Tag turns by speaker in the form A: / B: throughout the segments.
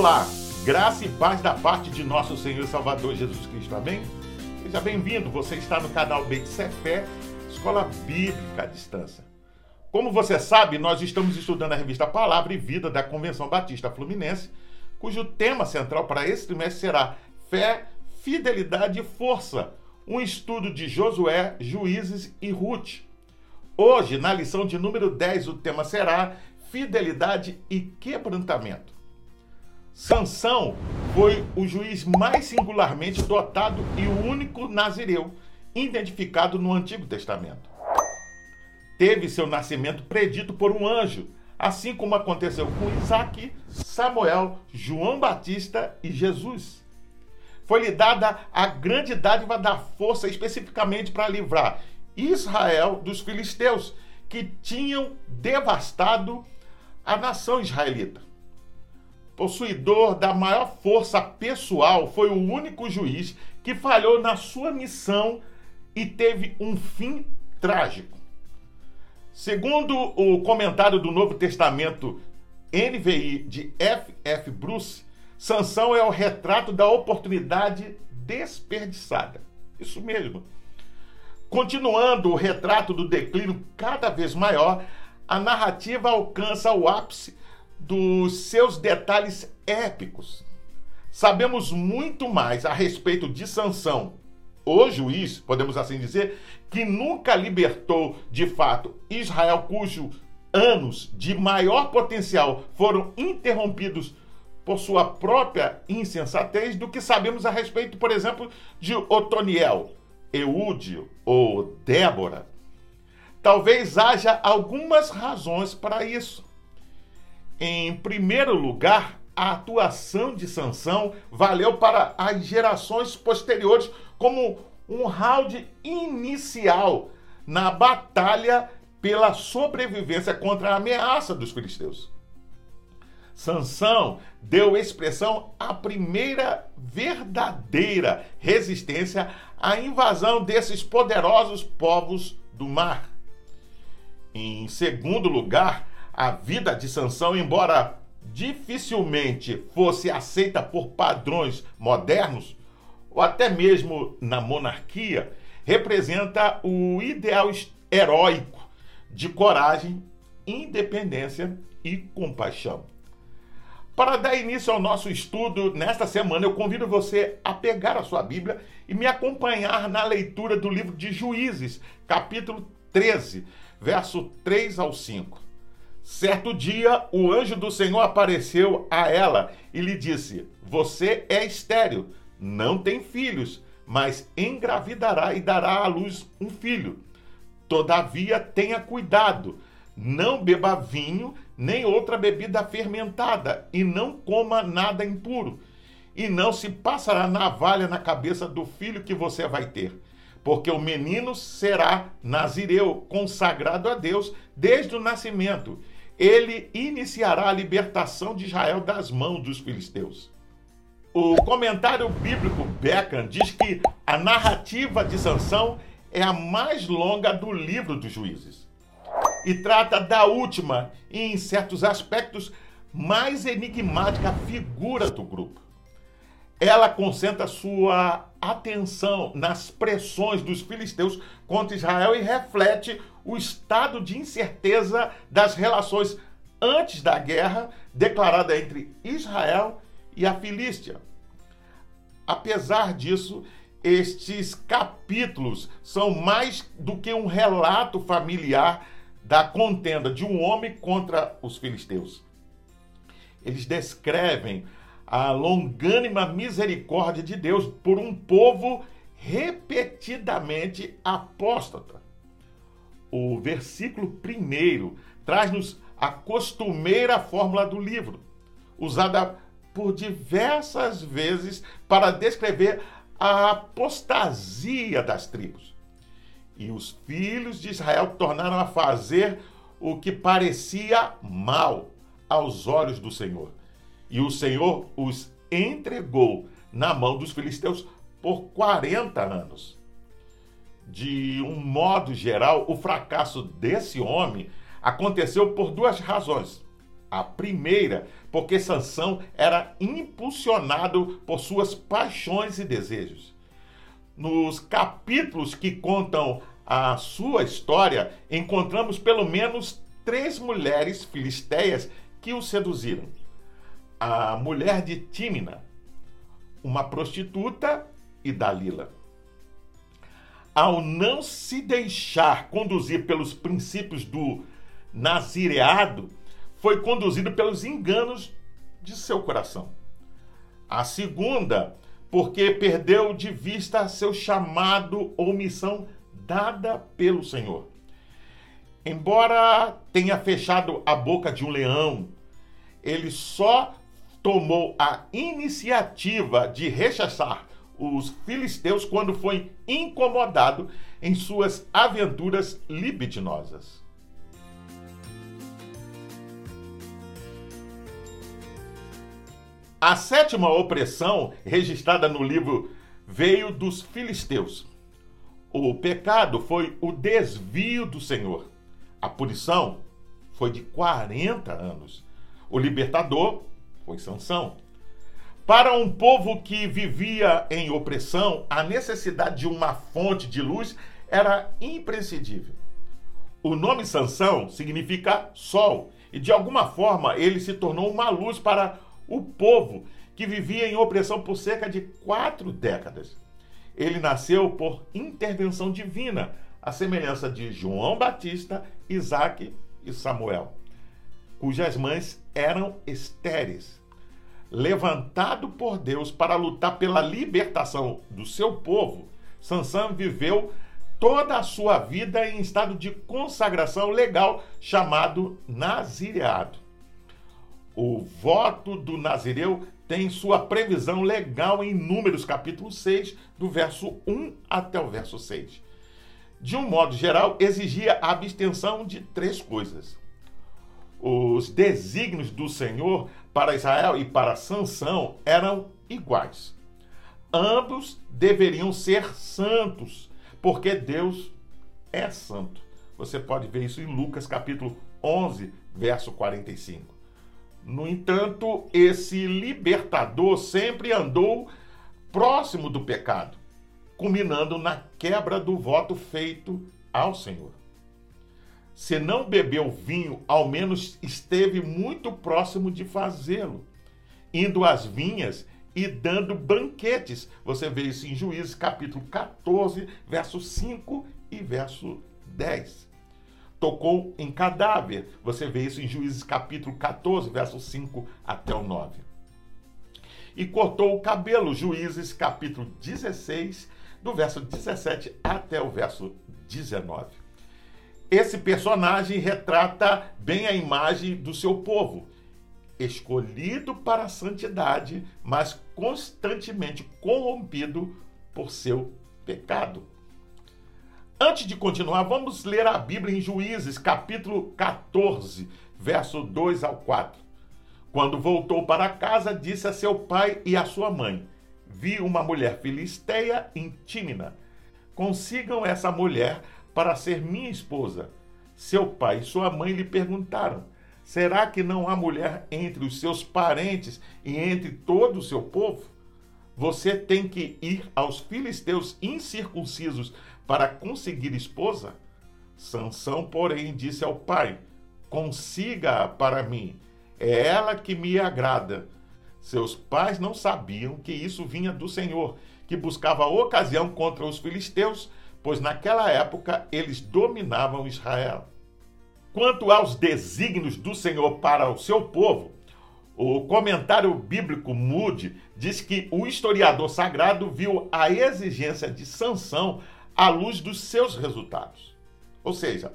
A: Olá, graça e paz da parte de nosso Senhor e Salvador Jesus Cristo, amém? Seja bem-vindo, você está no canal Fé, Escola Bíblica à Distância. Como você sabe, nós estamos estudando a revista Palavra e Vida da Convenção Batista Fluminense, cujo tema central para esse trimestre será Fé, Fidelidade e Força, um estudo de Josué, Juízes e Ruth. Hoje, na lição de número 10, o tema será Fidelidade e Quebrantamento. Sansão foi o juiz mais singularmente dotado e o único nazireu identificado no Antigo Testamento. Teve seu nascimento predito por um anjo, assim como aconteceu com Isaac, Samuel, João Batista e Jesus. Foi-lhe dada a grande dádiva da força especificamente para livrar Israel dos filisteus, que tinham devastado a nação israelita possuidor da maior força pessoal, foi o único juiz que falhou na sua missão e teve um fim trágico. Segundo o comentário do Novo Testamento NVI de F. F. Bruce, Sansão é o retrato da oportunidade desperdiçada. Isso mesmo. Continuando o retrato do declínio cada vez maior, a narrativa alcança o ápice dos seus detalhes épicos. Sabemos muito mais a respeito de Sansão, o juiz, podemos assim dizer, que nunca libertou de fato Israel, cujos anos de maior potencial foram interrompidos por sua própria insensatez, do que sabemos a respeito, por exemplo, de Otoniel, Eúdio ou Débora. Talvez haja algumas razões para isso. Em primeiro lugar, a atuação de Sansão valeu para as gerações posteriores como um round inicial na batalha pela sobrevivência contra a ameaça dos filisteus. Sansão deu expressão à primeira verdadeira resistência à invasão desses poderosos povos do mar. Em segundo lugar, a vida de Sansão, embora dificilmente fosse aceita por padrões modernos, ou até mesmo na monarquia, representa o ideal heróico de coragem, independência e compaixão. Para dar início ao nosso estudo nesta semana, eu convido você a pegar a sua Bíblia e me acompanhar na leitura do livro de Juízes, capítulo 13, verso 3 ao 5. Certo dia, o anjo do Senhor apareceu a ela e lhe disse: Você é estéril, não tem filhos, mas engravidará e dará à luz um filho. Todavia, tenha cuidado, não beba vinho nem outra bebida fermentada, e não coma nada impuro. E não se passará navalha na cabeça do filho que você vai ter, porque o menino será nazireu, consagrado a Deus desde o nascimento ele iniciará a libertação de Israel das mãos dos filisteus. O comentário bíblico Beckham diz que a narrativa de Sansão é a mais longa do livro dos juízes e trata da última e, em certos aspectos, mais enigmática figura do grupo. Ela concentra sua atenção nas pressões dos filisteus contra Israel e reflete o estado de incerteza das relações antes da guerra declarada entre Israel e a Filístia. Apesar disso, estes capítulos são mais do que um relato familiar da contenda de um homem contra os filisteus. Eles descrevem a longânima misericórdia de Deus por um povo repetidamente apóstata o versículo primeiro traz-nos a costumeira fórmula do livro, usada por diversas vezes para descrever a apostasia das tribos. E os filhos de Israel tornaram a fazer o que parecia mal aos olhos do Senhor. E o Senhor os entregou na mão dos filisteus por 40 anos de um modo geral, o fracasso desse homem aconteceu por duas razões. A primeira, porque Sansão era impulsionado por suas paixões e desejos. Nos capítulos que contam a sua história, encontramos pelo menos três mulheres filisteias que o seduziram. A mulher de Tímina, uma prostituta, e Dalila. Ao não se deixar conduzir pelos princípios do nazireado, foi conduzido pelos enganos de seu coração. A segunda, porque perdeu de vista seu chamado ou missão dada pelo Senhor. Embora tenha fechado a boca de um leão, ele só tomou a iniciativa de rechaçar os filisteus quando foi incomodado em suas aventuras libidinosas. A sétima opressão registrada no livro veio dos filisteus. O pecado foi o desvio do Senhor. A punição foi de 40 anos. O libertador foi Sansão. Para um povo que vivia em opressão, a necessidade de uma fonte de luz era imprescindível. O nome Sansão significa sol, e de alguma forma ele se tornou uma luz para o povo que vivia em opressão por cerca de quatro décadas. Ele nasceu por intervenção divina, à semelhança de João Batista, Isaac e Samuel, cujas mães eram estéreis. Levantado por Deus para lutar pela libertação do seu povo, Sansão viveu toda a sua vida em estado de consagração legal chamado nazireado. O voto do Nazireu tem sua previsão legal em Números capítulo 6, do verso 1 até o verso 6. De um modo geral, exigia a abstenção de três coisas. Os desígnios do Senhor para Israel e para Sansão eram iguais. Ambos deveriam ser santos, porque Deus é santo. Você pode ver isso em Lucas capítulo 11, verso 45. No entanto, esse libertador sempre andou próximo do pecado, culminando na quebra do voto feito ao Senhor. Se não bebeu vinho, ao menos esteve muito próximo de fazê-lo, indo às vinhas e dando banquetes. Você vê isso em Juízes capítulo 14, verso 5 e verso 10 tocou em cadáver. Você vê isso em Juízes capítulo 14, verso 5 até o 9. E cortou o cabelo, Juízes capítulo 16, do verso 17 até o verso 19. Esse personagem retrata bem a imagem do seu povo, escolhido para a santidade, mas constantemente corrompido por seu pecado. Antes de continuar, vamos ler a Bíblia em Juízes, capítulo 14, verso 2 ao 4. Quando voltou para casa, disse a seu pai e a sua mãe: Vi uma mulher filisteia em. Consigam essa mulher para ser minha esposa. Seu pai e sua mãe lhe perguntaram: Será que não há mulher entre os seus parentes e entre todo o seu povo? Você tem que ir aos filisteus incircuncisos para conseguir esposa? Sansão, porém, disse ao pai: Consiga-a para mim, é ela que me agrada. Seus pais não sabiam que isso vinha do Senhor, que buscava ocasião contra os filisteus, pois naquela época eles dominavam Israel. Quanto aos desígnios do Senhor para o seu povo, o comentário bíblico Moody diz que o historiador sagrado viu a exigência de Sansão à luz dos seus resultados. Ou seja,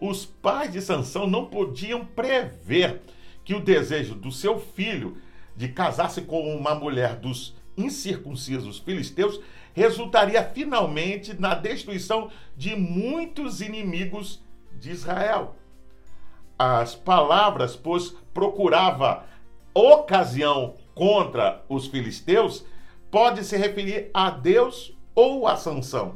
A: os pais de Sansão não podiam prever que o desejo do seu filho de casar-se com uma mulher dos incircuncisos filisteus resultaria finalmente na destruição de muitos inimigos de Israel. As palavras, pois procurava ocasião contra os filisteus, pode se referir a Deus ou a Sansão.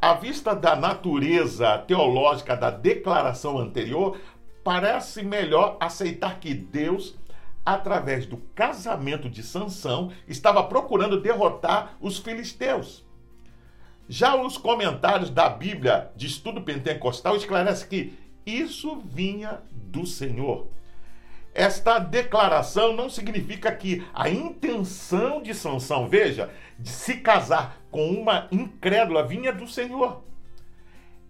A: À vista da natureza teológica da declaração anterior, parece melhor aceitar que Deus, através do casamento de Sansão, estava procurando derrotar os filisteus. Já os comentários da Bíblia de estudo pentecostal esclarecem que isso vinha do Senhor. Esta declaração não significa que a intenção de Sansão, veja, de se casar com uma incrédula vinha do Senhor.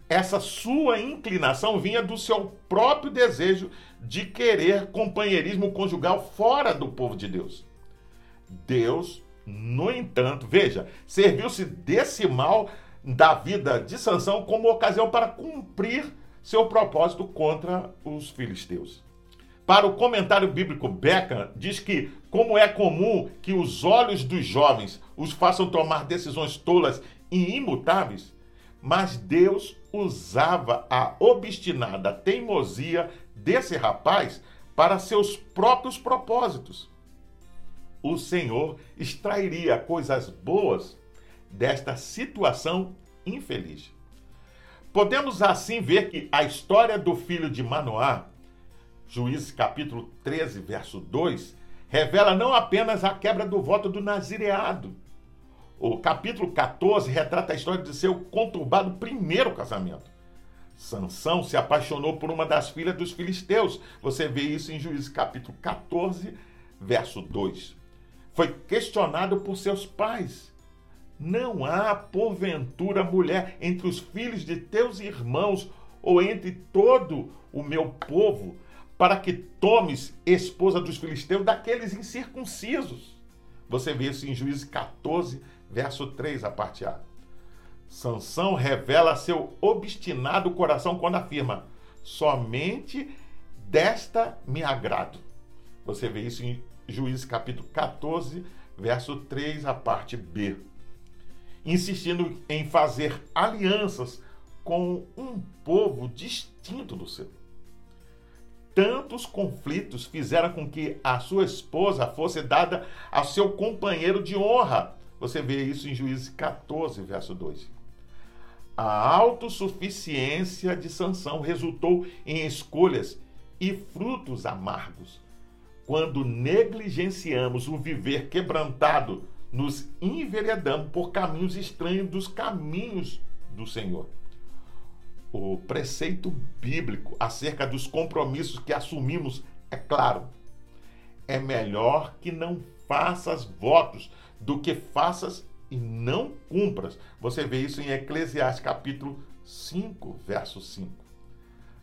A: Essa sua inclinação vinha do seu próprio desejo de querer companheirismo conjugal fora do povo de Deus. Deus, no entanto, veja, serviu-se desse mal da vida de Sansão como ocasião para cumprir seu propósito contra os filisteus. Para o comentário bíblico Beca, diz que, como é comum que os olhos dos jovens os façam tomar decisões tolas e imutáveis, mas Deus usava a obstinada teimosia desse rapaz para seus próprios propósitos. O Senhor extrairia coisas boas desta situação infeliz. Podemos assim ver que a história do filho de Manoá, Juízes capítulo 13, verso 2, revela não apenas a quebra do voto do nazireado. O capítulo 14 retrata a história de seu conturbado primeiro casamento. Sansão se apaixonou por uma das filhas dos filisteus. Você vê isso em Juízes capítulo 14, verso 2. Foi questionado por seus pais não há, porventura, mulher entre os filhos de teus irmãos ou entre todo o meu povo, para que tomes esposa dos filisteus daqueles incircuncisos. Você vê isso em Juízes 14, verso 3, a parte A. Sansão revela seu obstinado coração quando afirma: somente desta me agrado. Você vê isso em Juízes capítulo 14, verso 3, a parte B insistindo em fazer alianças com um povo distinto do seu. Tantos conflitos fizeram com que a sua esposa fosse dada ao seu companheiro de honra. Você vê isso em Juízes 14, verso 2. A autossuficiência de Sansão resultou em escolhas e frutos amargos. Quando negligenciamos o viver quebrantado nos enveredamos por caminhos estranhos dos caminhos do Senhor. O preceito bíblico acerca dos compromissos que assumimos é claro. É melhor que não faças votos do que faças e não cumpras. Você vê isso em Eclesiastes capítulo 5, verso 5.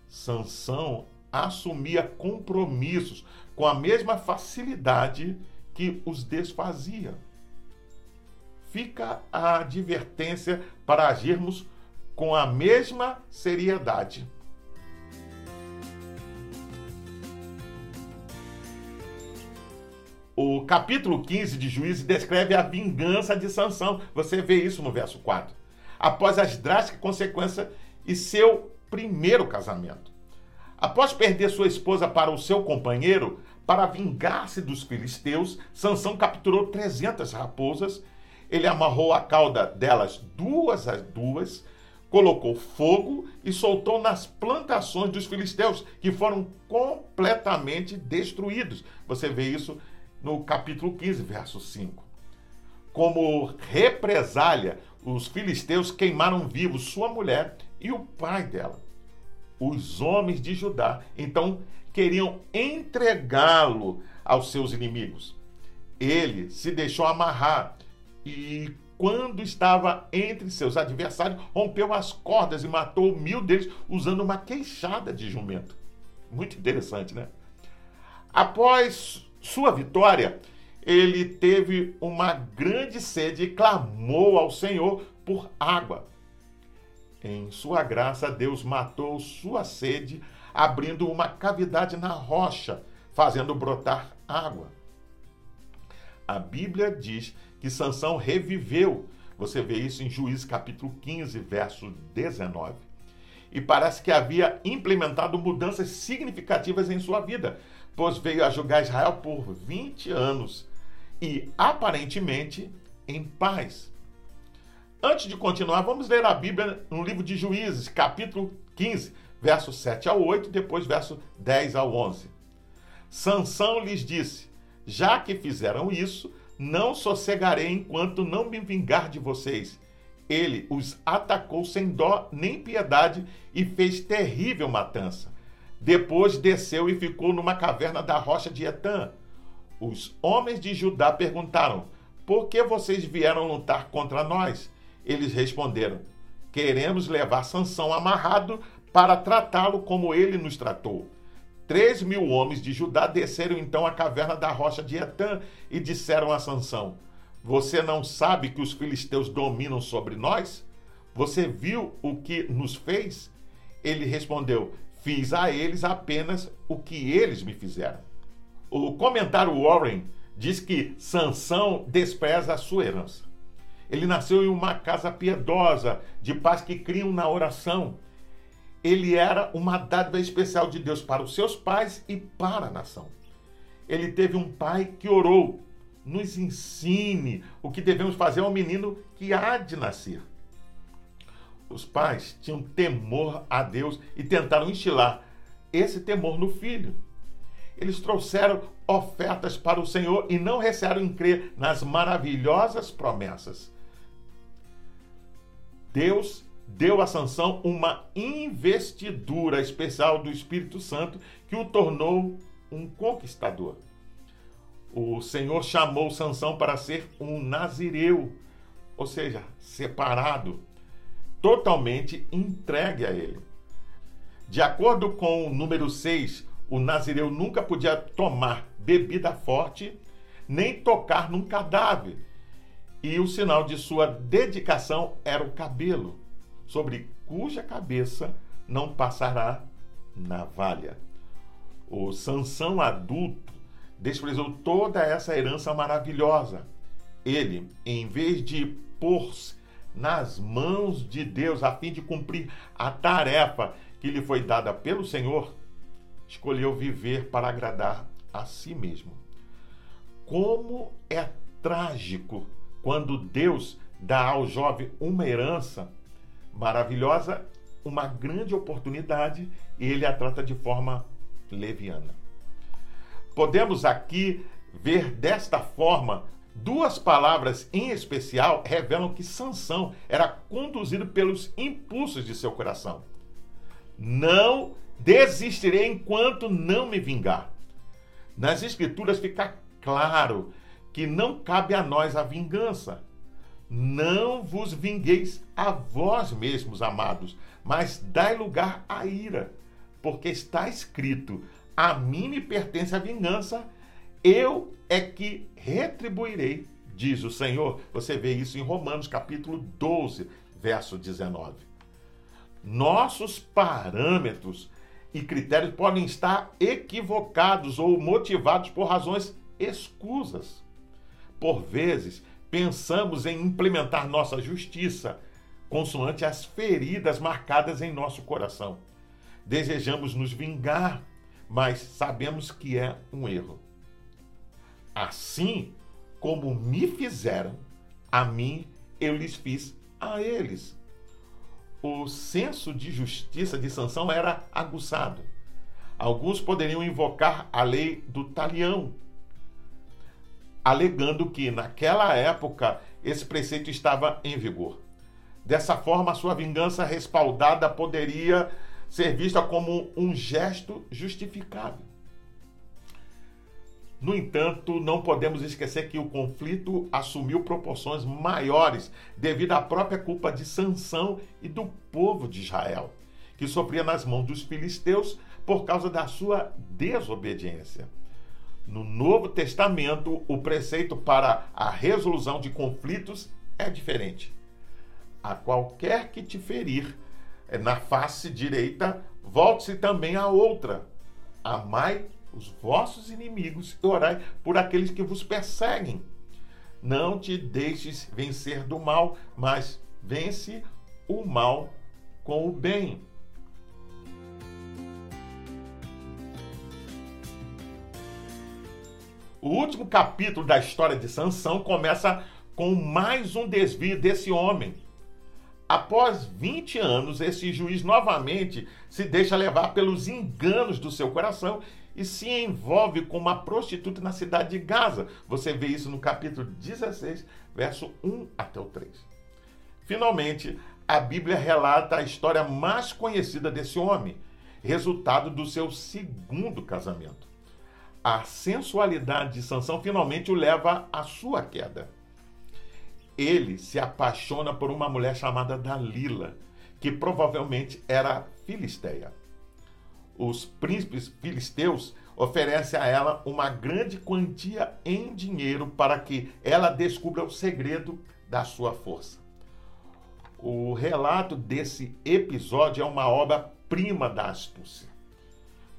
A: Sansão assumia compromissos com a mesma facilidade que os desfazia fica a advertência para agirmos com a mesma seriedade. O capítulo 15 de Juízes descreve a vingança de Sansão. Você vê isso no verso 4. Após as drásticas consequências e seu primeiro casamento. Após perder sua esposa para o seu companheiro, para vingar-se dos filisteus, Sansão capturou 300 raposas ele amarrou a cauda delas duas a duas, colocou fogo e soltou nas plantações dos filisteus, que foram completamente destruídos. Você vê isso no capítulo 15, verso 5. Como represália, os filisteus queimaram vivos sua mulher e o pai dela. Os homens de Judá, então, queriam entregá-lo aos seus inimigos. Ele se deixou amarrar e quando estava entre seus adversários, rompeu as cordas e matou mil deles usando uma queixada de jumento. Muito interessante, né? Após sua vitória, ele teve uma grande sede e clamou ao Senhor por água. Em sua graça, Deus matou sua sede, abrindo uma cavidade na rocha, fazendo brotar água. A Bíblia diz que Sansão reviveu. Você vê isso em Juízes capítulo 15, verso 19. E parece que havia implementado mudanças significativas em sua vida, pois veio a julgar Israel por 20 anos e aparentemente em paz. Antes de continuar, vamos ler a Bíblia no livro de Juízes, capítulo 15, verso 7 ao 8, depois verso 10 ao 11. Sansão lhes disse: Já que fizeram isso, não sossegarei enquanto não me vingar de vocês. Ele os atacou sem dó nem piedade e fez terrível matança. Depois desceu e ficou numa caverna da rocha de Etã. Os homens de Judá perguntaram: Por que vocês vieram lutar contra nós? Eles responderam: Queremos levar Sansão amarrado para tratá-lo como ele nos tratou. Três mil homens de Judá desceram então à caverna da rocha de Etã e disseram a Sansão: Você não sabe que os filisteus dominam sobre nós? Você viu o que nos fez? Ele respondeu: Fiz a eles apenas o que eles me fizeram. O comentário Warren diz que Sansão despreza a sua herança. Ele nasceu em uma casa piedosa, de paz que criam na oração ele era uma dádiva especial de Deus para os seus pais e para a nação. Ele teve um pai que orou, nos ensine o que devemos fazer ao menino que há de nascer. Os pais tinham temor a Deus e tentaram instilar esse temor no filho. Eles trouxeram ofertas para o Senhor e não recearam em crer nas maravilhosas promessas. Deus deu a Sansão uma investidura especial do Espírito Santo que o tornou um conquistador. O Senhor chamou Sansão para ser um nazireu, ou seja, separado, totalmente entregue a ele. De acordo com o número 6, o nazireu nunca podia tomar bebida forte, nem tocar num cadáver. E o sinal de sua dedicação era o cabelo sobre cuja cabeça não passará navalha. O Sansão adulto desprezou toda essa herança maravilhosa. Ele, em vez de pôr-se nas mãos de Deus a fim de cumprir a tarefa que lhe foi dada pelo Senhor, escolheu viver para agradar a si mesmo. Como é trágico quando Deus dá ao jovem uma herança maravilhosa, uma grande oportunidade e ele a trata de forma leviana. Podemos aqui ver desta forma duas palavras em especial revelam que Sansão era conduzido pelos impulsos de seu coração. Não desistirei enquanto não me vingar. Nas escrituras fica claro que não cabe a nós a vingança. Não vos vingueis a vós mesmos, amados, mas dai lugar à ira, porque está escrito: a mim me pertence a vingança, eu é que retribuirei, diz o Senhor. Você vê isso em Romanos capítulo 12, verso 19. Nossos parâmetros e critérios podem estar equivocados ou motivados por razões escusas. Por vezes, pensamos em implementar nossa justiça consoante as feridas marcadas em nosso coração. Desejamos nos vingar, mas sabemos que é um erro. Assim como me fizeram, a mim eu lhes fiz a eles. O senso de justiça de Sansão era aguçado. Alguns poderiam invocar a lei do talião, alegando que naquela época esse preceito estava em vigor. Dessa forma, sua vingança respaldada poderia ser vista como um gesto justificável. No entanto, não podemos esquecer que o conflito assumiu proporções maiores devido à própria culpa de Sansão e do povo de Israel, que sofria nas mãos dos filisteus por causa da sua desobediência. No Novo Testamento, o preceito para a resolução de conflitos é diferente. A qualquer que te ferir é, na face direita, volte-se também a outra. Amai os vossos inimigos e orai por aqueles que vos perseguem. Não te deixes vencer do mal, mas vence o mal com o bem. O último capítulo da história de Sansão começa com mais um desvio desse homem. após 20 anos, esse juiz novamente se deixa levar pelos enganos do seu coração e se envolve com uma prostituta na cidade de Gaza. Você vê isso no capítulo 16, verso 1 até o 3. Finalmente, a Bíblia relata a história mais conhecida desse homem, resultado do seu segundo casamento. A sensualidade de Sansão finalmente o leva à sua queda. Ele se apaixona por uma mulher chamada Dalila, que provavelmente era filisteia. Os príncipes filisteus oferecem a ela uma grande quantia em dinheiro para que ela descubra o segredo da sua força. O relato desse episódio é uma obra-prima da astúcia.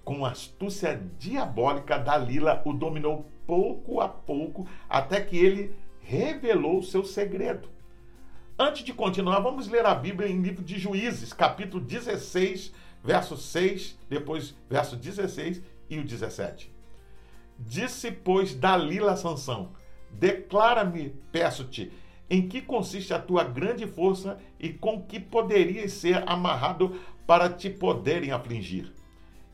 A: Com astúcia diabólica, Dalila o dominou pouco a pouco até que ele revelou o seu segredo. Antes de continuar, vamos ler a Bíblia em livro de Juízes, capítulo 16, verso 6, depois verso 16 e o 17. Disse, pois, Dalila Sansão: Declara-me, peço-te, em que consiste a tua grande força e com que poderias ser amarrado para te poderem afligir.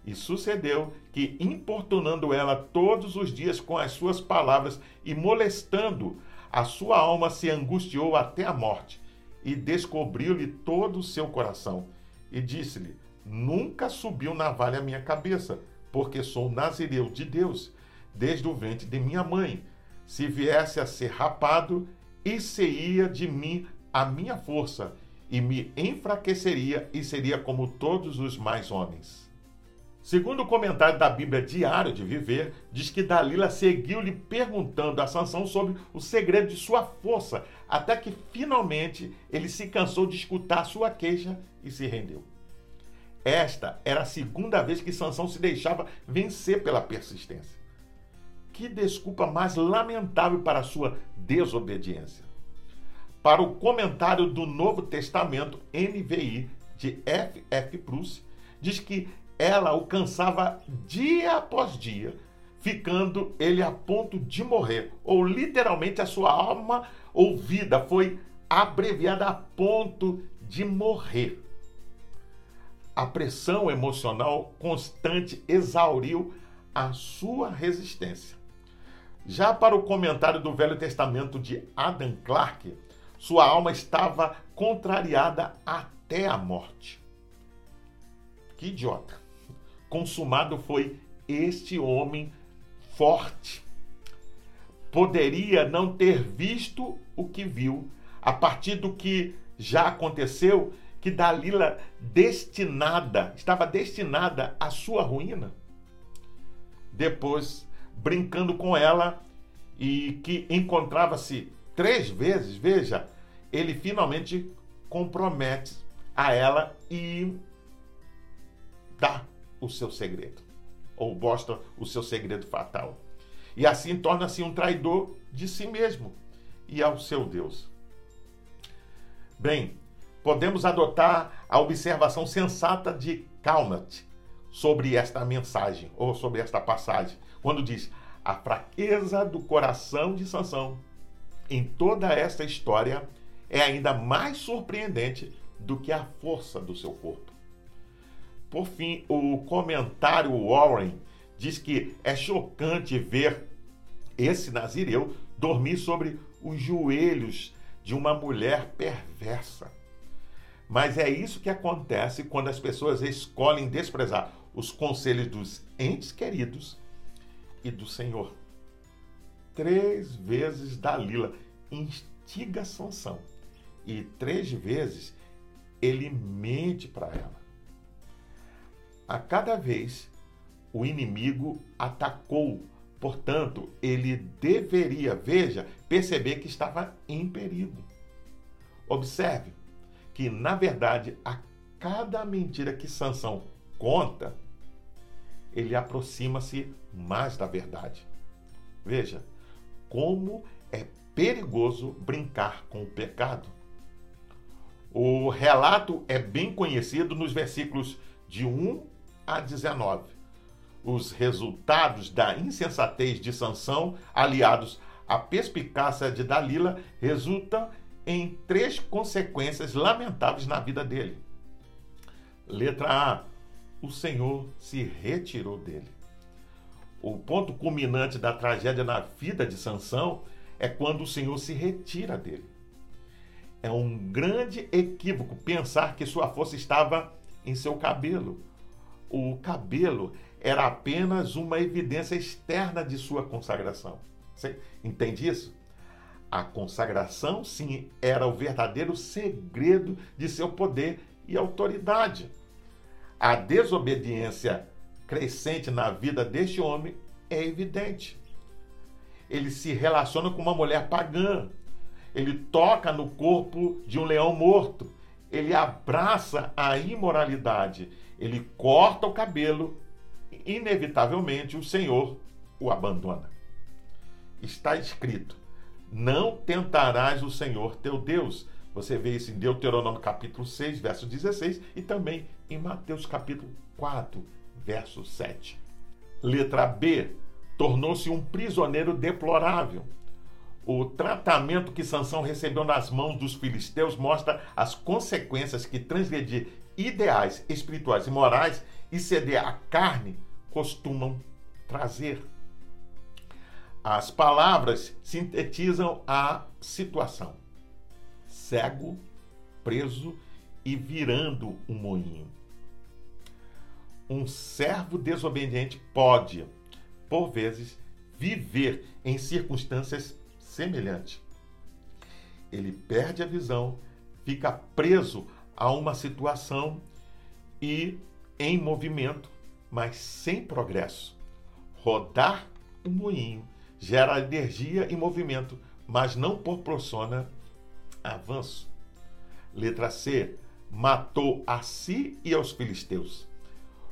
A: E sucedeu que, importunando ela todos os dias com as suas palavras e molestando, a sua alma se angustiou até a morte, e descobriu-lhe todo o seu coração. E disse-lhe: Nunca subiu navalha a minha cabeça, porque sou nazireu de Deus, desde o ventre de minha mãe. Se viesse a ser rapado, e seria de mim a minha força, e me enfraqueceria e seria como todos os mais homens. Segundo o comentário da Bíblia Diário de Viver, diz que Dalila seguiu-lhe perguntando a Sansão sobre o segredo de sua força, até que finalmente ele se cansou de escutar sua queixa e se rendeu. Esta era a segunda vez que Sansão se deixava vencer pela persistência que desculpa mais lamentável para sua desobediência. Para o comentário do Novo Testamento, NVI, de F. F. Bruce, diz que ela alcançava dia após dia, ficando ele a ponto de morrer, ou literalmente a sua alma ou vida foi abreviada a ponto de morrer. A pressão emocional constante exauriu a sua resistência. Já para o comentário do Velho Testamento de Adam Clarke, sua alma estava contrariada até a morte. Que idiota! Consumado foi este homem forte. Poderia não ter visto o que viu, a partir do que já aconteceu, que Dalila destinada, estava destinada à sua ruína. Depois brincando com ela e que encontrava-se três vezes, veja, ele finalmente compromete a ela e dá o seu segredo, ou mostra o seu segredo fatal. E assim torna-se um traidor de si mesmo e ao seu Deus. Bem, podemos adotar a observação sensata de Calmat sobre esta mensagem, ou sobre esta passagem, quando diz: a fraqueza do coração de Sansão em toda esta história é ainda mais surpreendente do que a força do seu corpo. Por fim, o comentário Warren diz que é chocante ver esse nazireu dormir sobre os joelhos de uma mulher perversa. Mas é isso que acontece quando as pessoas escolhem desprezar os conselhos dos entes queridos e do Senhor. Três vezes Dalila instiga Sansão e três vezes ele mente para ela. A cada vez o inimigo atacou, portanto, ele deveria, veja, perceber que estava em perigo. Observe que, na verdade, a cada mentira que Sansão conta, ele aproxima-se mais da verdade. Veja como é perigoso brincar com o pecado. O relato é bem conhecido nos versículos de 1 a 19. Os resultados da insensatez de Sansão, aliados à perspicácia de Dalila, resultam em três consequências lamentáveis na vida dele. Letra A: o Senhor se retirou dele. O ponto culminante da tragédia na vida de Sansão é quando o Senhor se retira dele. É um grande equívoco pensar que sua força estava em seu cabelo. O cabelo era apenas uma evidência externa de sua consagração. Você entende isso? A consagração, sim, era o verdadeiro segredo de seu poder e autoridade. A desobediência crescente na vida deste homem é evidente. Ele se relaciona com uma mulher pagã. Ele toca no corpo de um leão morto. Ele abraça a imoralidade. Ele corta o cabelo. Inevitavelmente, o Senhor o abandona. Está escrito: Não tentarás o Senhor teu Deus. Você vê isso em Deuteronômio capítulo 6, verso 16 e também em Mateus capítulo 4, verso 7. Letra B. Tornou-se um prisioneiro deplorável. O tratamento que Sansão recebeu nas mãos dos filisteus mostra as consequências que transgredir ideais espirituais e morais e ceder à carne costumam trazer. As palavras sintetizam a situação: cego, preso e virando um moinho. Um servo desobediente pode, por vezes, viver em circunstâncias semelhantes. Ele perde a visão, fica preso a uma situação e em movimento, mas sem progresso. Rodar um moinho gera energia e movimento, mas não proporciona avanço. Letra C. Matou a si e aos filisteus.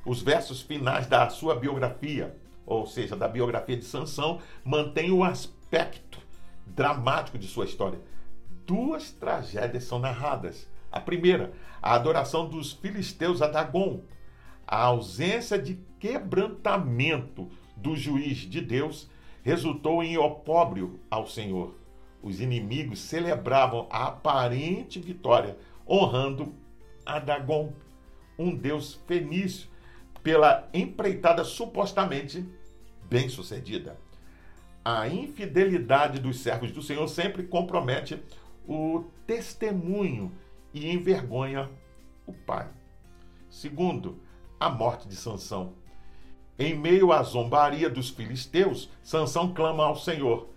A: Os versos finais da sua biografia, ou seja, da biografia de Sansão, mantêm o aspecto dramático de sua história. Duas tragédias são narradas. A primeira, a adoração dos filisteus a Dagon, a ausência de quebrantamento do juiz de Deus resultou em opróbrio ao Senhor. Os inimigos celebravam a aparente vitória, honrando a Dagon, um deus fenício, pela empreitada supostamente bem-sucedida. A infidelidade dos servos do Senhor sempre compromete o testemunho e envergonha o pai. Segundo, a morte de Sansão. Em meio à zombaria dos filisteus, Sansão clama ao Senhor: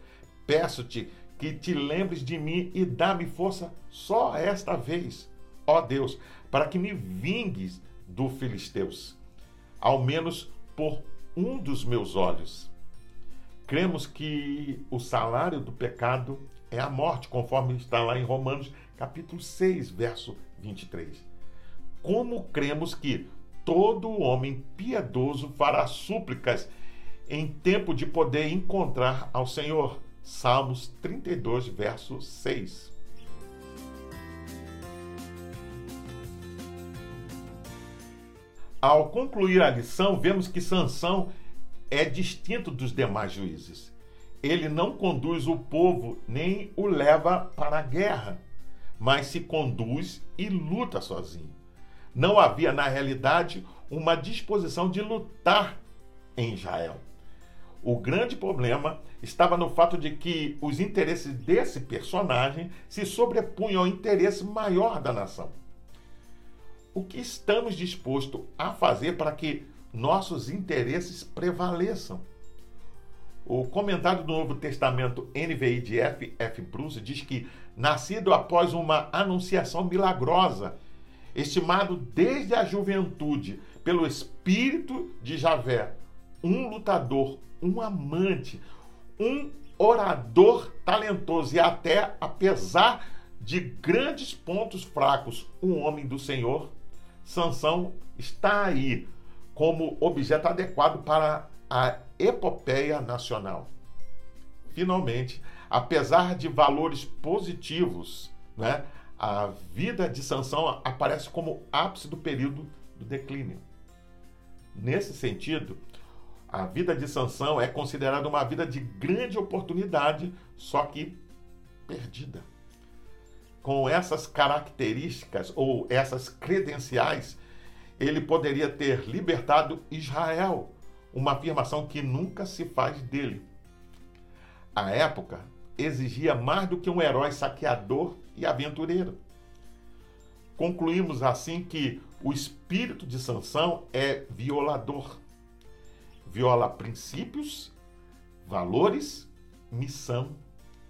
A: Peço-te que te lembres de mim e dá-me força só esta vez, ó Deus, para que me vingues do filisteus, ao menos por um dos meus olhos. Cremos que o salário do pecado é a morte, conforme está lá em Romanos, capítulo 6, verso 23. Como cremos que todo homem piedoso fará súplicas em tempo de poder encontrar ao Senhor. Salmos 32, verso 6. Ao concluir a lição, vemos que Sansão é distinto dos demais juízes. Ele não conduz o povo nem o leva para a guerra, mas se conduz e luta sozinho não havia, na realidade, uma disposição de lutar em Israel. O grande problema estava no fato de que os interesses desse personagem se sobrepunham ao interesse maior da nação. O que estamos dispostos a fazer para que nossos interesses prevaleçam? O comentário do Novo Testamento NVI de F. F. Bruce diz que, nascido após uma anunciação milagrosa estimado desde a juventude pelo espírito de Javé, um lutador, um amante, um orador talentoso e até, apesar de grandes pontos fracos, um homem do Senhor, Sansão está aí como objeto adequado para a epopeia nacional. Finalmente, apesar de valores positivos, né, a vida de Sansão aparece como ápice do período do declínio. Nesse sentido, a vida de Sansão é considerada uma vida de grande oportunidade, só que perdida. com essas características ou essas credenciais, ele poderia ter libertado Israel, uma afirmação que nunca se faz dele. A época exigia mais do que um herói saqueador e aventureiro. Concluímos assim que o espírito de Sansão é violador. Viola princípios, valores, missão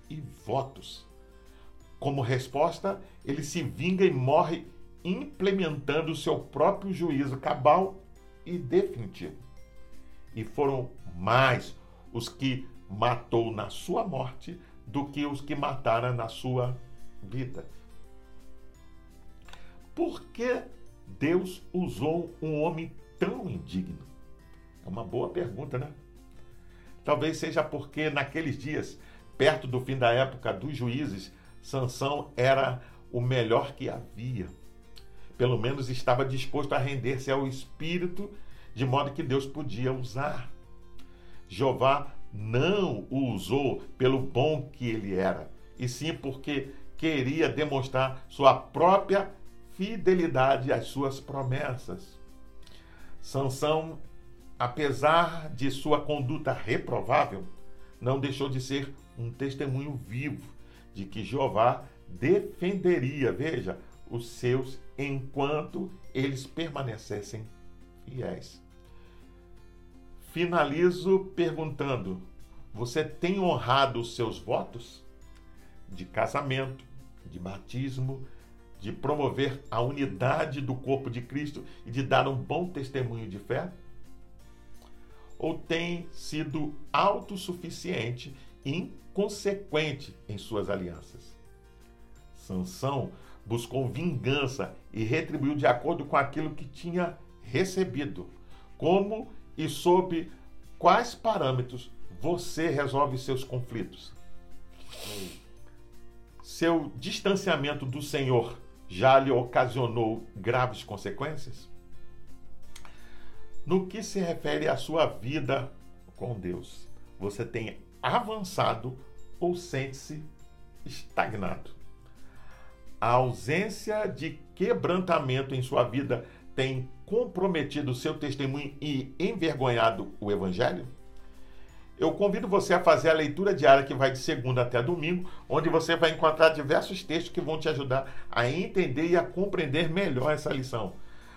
A: e votos. Como resposta, ele se vinga e morre implementando o seu próprio juízo cabal e definitivo. E foram mais os que matou na sua morte do que os que mataram na sua vida. Por que Deus usou um homem tão indigno? É uma boa pergunta, né? Talvez seja porque naqueles dias, perto do fim da época dos juízes, Sansão era o melhor que havia. Pelo menos estava disposto a render-se ao espírito, de modo que Deus podia usar. Jeová não o usou pelo bom que ele era, e sim porque queria demonstrar sua própria fidelidade às suas promessas. Sansão, apesar de sua conduta reprovável, não deixou de ser um testemunho vivo de que Jeová defenderia, veja, os seus enquanto eles permanecessem fiéis. Finalizo perguntando: você tem honrado os seus votos de casamento, de batismo, de promover a unidade do corpo de Cristo e de dar um bom testemunho de fé? Ou tem sido autossuficiente e inconsequente em suas alianças? Sansão buscou vingança e retribuiu de acordo com aquilo que tinha recebido. Como e sob quais parâmetros você resolve seus conflitos? Seu distanciamento do Senhor já lhe ocasionou graves consequências? No que se refere à sua vida com Deus, você tem avançado ou sente-se estagnado? A ausência de quebrantamento em sua vida tem comprometido seu testemunho e envergonhado o Evangelho? Eu convido você a fazer a leitura diária que vai de segunda até domingo, onde você vai encontrar diversos textos que vão te ajudar a entender e a compreender melhor essa lição.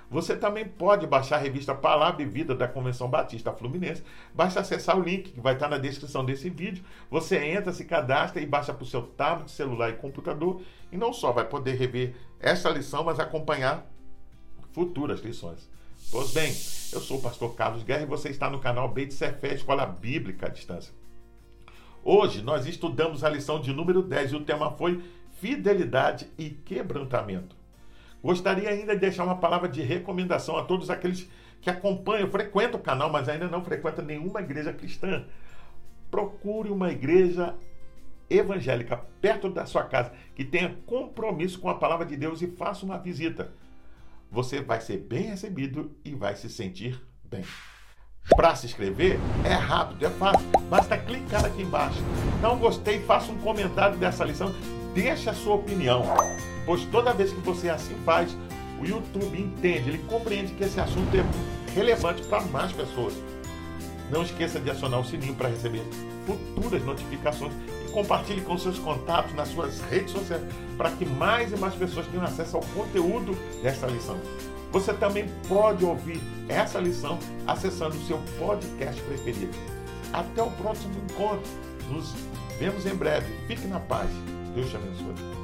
A: Você também pode baixar a revista Palavra e Vida da Convenção Batista Fluminense. Basta acessar o link que vai estar na descrição desse vídeo. Você entra, se cadastra e baixa para o seu tablet, celular e computador. E não só vai poder rever essa lição, mas acompanhar futuras lições. Pois bem, eu sou o pastor Carlos Guerra e você está no canal Beit Fé, Escola Bíblica à Distância. Hoje nós estudamos a lição de número 10 e o tema foi Fidelidade e Quebrantamento. Gostaria ainda de deixar uma palavra de recomendação a todos aqueles que acompanham, frequentam o canal, mas ainda não frequentam nenhuma igreja cristã. Procure uma igreja evangélica perto da sua casa que tenha compromisso com a palavra de Deus e faça uma visita você vai ser bem recebido e vai se sentir bem. Para se inscrever é rápido, é fácil, basta clicar aqui embaixo. Não gostei, faça um comentário dessa lição, deixe a sua opinião, pois toda vez que você assim faz, o YouTube entende, ele compreende que esse assunto é relevante para mais pessoas. Não esqueça de acionar o sininho para receber futuras notificações compartilhe com seus contatos nas suas redes sociais para que mais e mais pessoas tenham acesso ao conteúdo dessa lição. Você também pode ouvir essa lição acessando o seu podcast preferido. Até o próximo encontro. Nos vemos em breve. Fique na paz. Deus te abençoe.